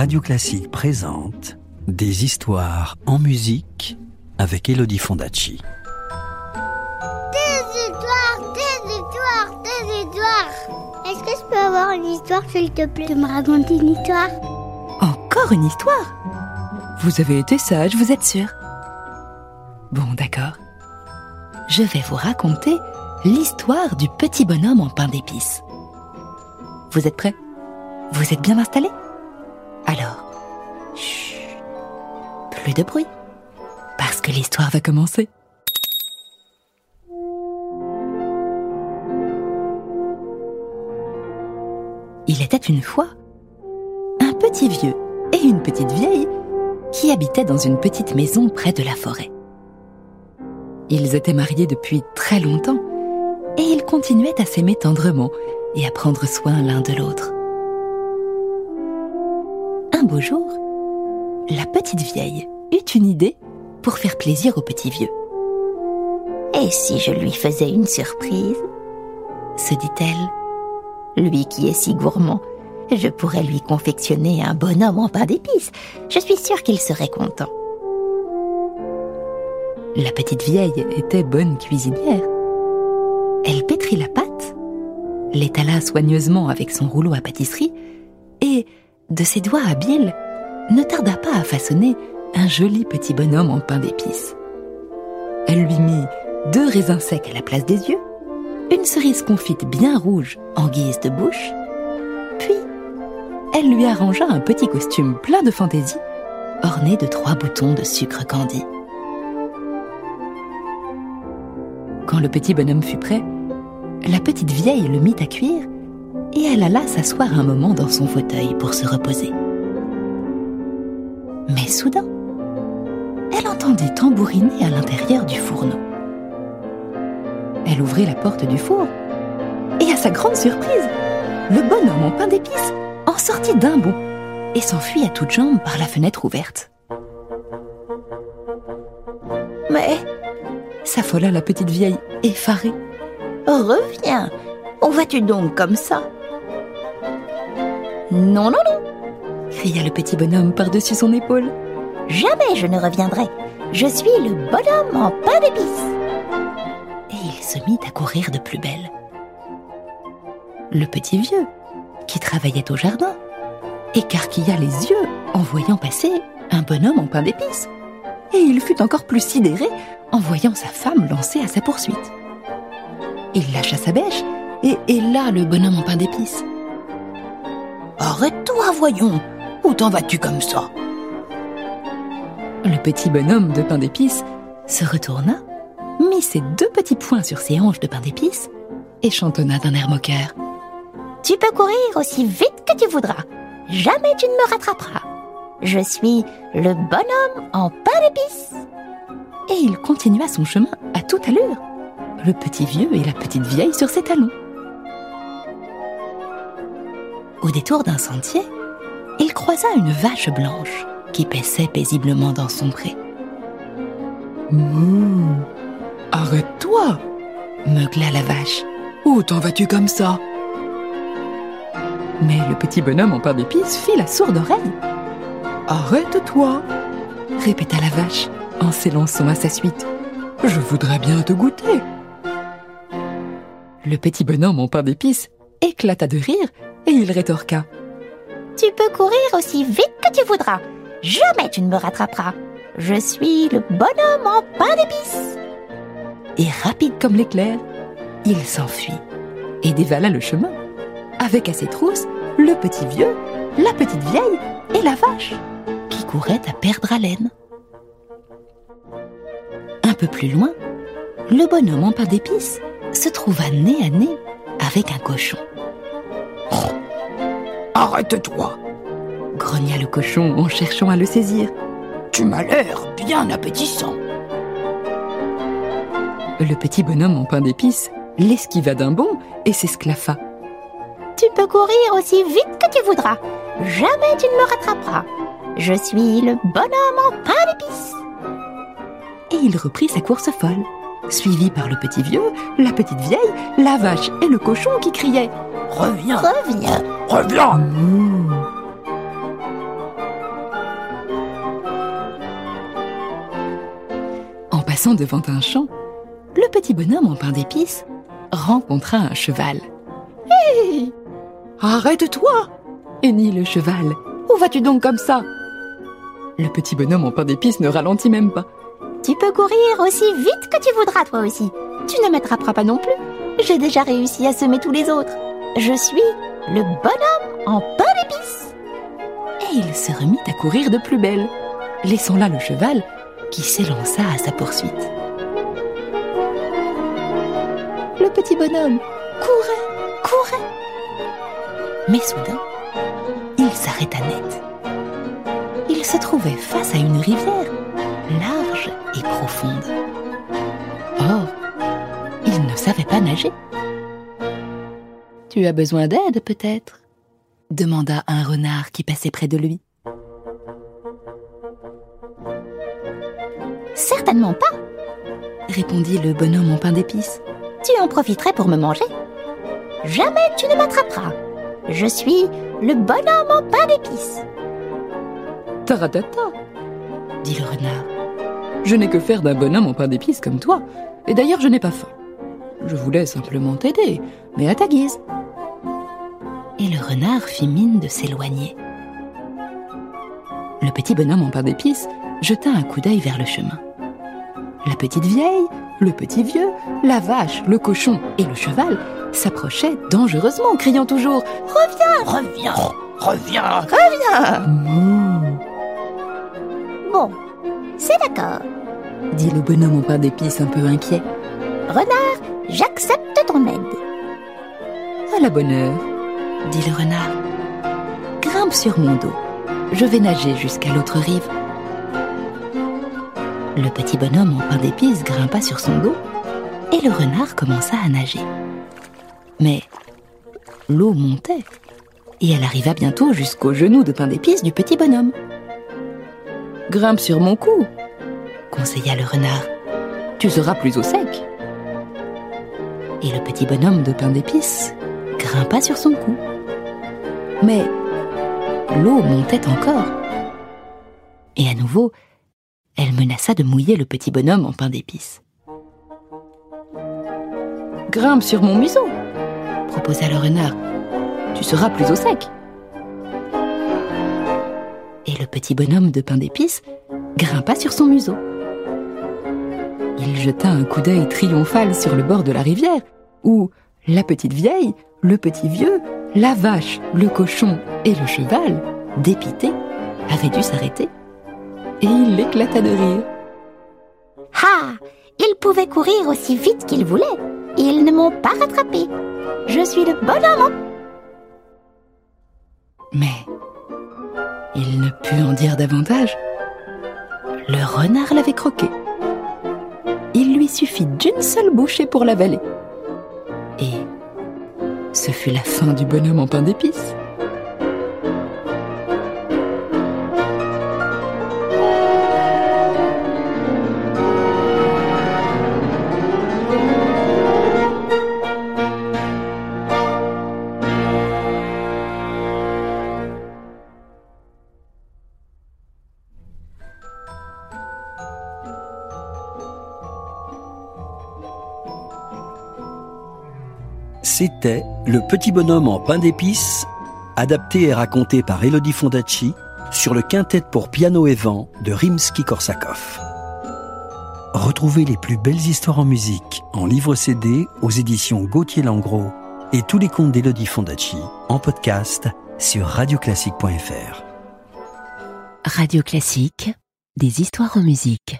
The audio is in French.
Radio Classique présente Des histoires en musique avec Elodie Fondacci. Des histoires, des histoires, des histoires. Est-ce que je peux avoir une histoire, s'il te plaît, de me raconter une histoire? Encore une histoire? Vous avez été sage, vous êtes sûr? Bon, d'accord. Je vais vous raconter l'histoire du petit bonhomme en pain d'épices. Vous êtes prêts? Vous êtes bien installés? Alors, chut, plus de bruit, parce que l'histoire va commencer. Il était une fois un petit vieux et une petite vieille qui habitaient dans une petite maison près de la forêt. Ils étaient mariés depuis très longtemps et ils continuaient à s'aimer tendrement et à prendre soin l'un de l'autre. Un beau jour, la petite vieille eut une idée pour faire plaisir au petit vieux. Et si je lui faisais une surprise? Se dit-elle, Lui qui est si gourmand, je pourrais lui confectionner un bonhomme en pain d'épices. Je suis sûre qu'il serait content. la petite vieille était bonne cuisinière. Elle pétrit la pâte, l'étala soigneusement avec son rouleau à pâtisserie et, de ses doigts habiles, ne tarda pas à façonner un joli petit bonhomme en pain d'épices. Elle lui mit deux raisins secs à la place des yeux, une cerise confite bien rouge en guise de bouche, puis elle lui arrangea un petit costume plein de fantaisie, orné de trois boutons de sucre candi. Quand le petit bonhomme fut prêt, la petite vieille le mit à cuire et elle alla s'asseoir un moment dans son fauteuil pour se reposer. Mais soudain, elle entendit tambouriner à l'intérieur du fourneau. Elle ouvrit la porte du four et à sa grande surprise, le bonhomme en pain d'épices en sortit d'un bond et s'enfuit à toutes jambes par la fenêtre ouverte. Mais S'affola la petite vieille, effarée. reviens. Où vas-tu donc comme ça? Non, non, non. cria le petit bonhomme par-dessus son épaule. Jamais je ne reviendrai. Je suis le bonhomme en pain d'épices. et il se mit à courir de plus belle. Le petit vieux, qui travaillait au jardin, écarquilla les yeux en voyant passer un bonhomme en pain d'épices. Et il fut encore plus sidéré en voyant sa femme lancée à sa poursuite. Il lâcha sa bêche et héla le bonhomme en pain d'épices. Arrête-toi, voyons. Où t'en vas-tu comme ça? Le petit bonhomme de pain d'épices se retourna, mit ses deux petits poings sur ses hanches de pain d'épices et chantonna d'un air moqueur. Tu peux courir aussi vite que tu voudras. Jamais tu ne me rattraperas. Je suis le bonhomme en pain d'épices. Et il continua son chemin à toute allure, le petit vieux et la petite vieille sur ses talons. Au détour d'un sentier, il croisa une vache blanche qui paissait paisiblement dans son pré. Mouh Arrête-toi Meugla la vache. Où t'en vas-tu comme ça? Mais le petit bonhomme en pain d'épices fit la sourde oreille, Arrête-toi répéta la vache en s'élançant à sa suite. Je voudrais bien te goûter. Le petit bonhomme en pain d'épices éclata de rire et il rétorqua. Tu peux courir aussi vite que tu voudras. Jamais tu ne me rattraperas. Je suis le bonhomme en pain d'épices. et rapide comme l'éclair, il s'enfuit et dévala le chemin, avec à ses trousses le petit vieux, la petite vieille et la vache, qui couraient à perdre haleine. Un peu plus loin, le bonhomme en pain d'épices se trouva nez à nez avec un cochon. Arrête-toi Grogna le cochon en cherchant à le saisir. Tu m'as l'air bien appétissant. Le petit bonhomme en pain d'épices l'esquiva d'un bond et s'esclaffa. Tu peux courir aussi vite que tu voudras. Jamais tu ne me rattraperas. Je suis le bonhomme en pain d'épices. et il reprit sa course folle, suivi par le petit vieux, la petite vieille, la vache et le cochon qui criaient Reviens Reviens Reviens. Hmm. En passant devant un champ, le petit bonhomme en pain d'épices rencontra un cheval. Hé Arrête-toi hennit le cheval. Où vas-tu donc comme ça? Le petit bonhomme en pain d'épices ne ralentit même pas. Tu peux courir aussi vite que tu voudras, toi aussi. Tu ne m'attraperas pas non plus. J'ai déjà réussi à semer tous les autres. Je suis le bonhomme en pain d'épices. Et il se remit à courir de plus belle, laissant là le cheval qui s'élança à sa poursuite. Le petit bonhomme courait, courait. Mais soudain, il s'arrêta net. Il se trouvait face à une rivière large et profonde. Or, il ne savait pas nager. Tu as besoin d'aide peut-être? demanda un renard qui passait près de lui. Certainement pas, répondit le bonhomme en pain d'épices. Tu en profiterais pour me manger. Jamais tu ne m'attraperas. Je suis le bonhomme en pain d'épices. Taratata, dit le renard. Je n'ai que faire d'un bonhomme en pain d'épices comme toi, et d'ailleurs je n'ai pas faim. Je voulais simplement t'aider, mais à ta guise. Et le renard fit mine de s'éloigner. Le petit bonhomme en pain d'épices jeta un coup d'œil vers le chemin. La petite vieille, le petit vieux, la vache, le cochon et le cheval s'approchaient dangereusement, criant toujours Reviens Reviens Reviens Reviens Bon, c'est d'accord. dit le bonhomme en pain d'épices un peu inquiet. Renard, j'accepte ton aide. À la bonne heure, dit le renard. Grimpe sur mon dos. Je vais nager jusqu'à l'autre rive. Le petit bonhomme en pain d'épices grimpa sur son dos et le renard commença à nager. Mais l'eau montait et elle arriva bientôt jusqu'aux genoux de pain d'épices du petit bonhomme. Grimpe sur mon cou, conseilla le renard. Tu seras plus au sec. Et le petit bonhomme de pain d'épices grimpa sur son cou. Mais l'eau montait encore. Et à nouveau, elle menaça de mouiller le petit bonhomme en pain d'épices. Grimpe sur mon museau, proposa le renard. Tu seras plus au sec. Et le petit bonhomme de pain d'épices grimpa sur son museau. Il jeta un coup d'œil triomphal sur le bord de la rivière, où la petite vieille, le petit vieux, la vache, le cochon et le cheval, dépités, avaient dû s'arrêter. Et il éclata de rire. Ah Ils pouvaient courir aussi vite qu'ils voulaient. Ils ne m'ont pas rattrapé. Je suis le bonhomme. Mais il ne put en dire davantage. Le renard l'avait croqué. Il lui suffit d'une seule bouchée pour l'avaler. Ce fut la fin du bonhomme en pain d'épices. C'était Le petit bonhomme en pain d'épices, adapté et raconté par Elodie Fondacci sur le quintet pour piano et vent de Rimsky-Korsakov. Retrouvez les plus belles histoires en musique en livre CD aux éditions Gauthier Langros et tous les contes d'Elodie Fondacci en podcast sur radioclassique.fr. Radio Classique, des histoires en musique.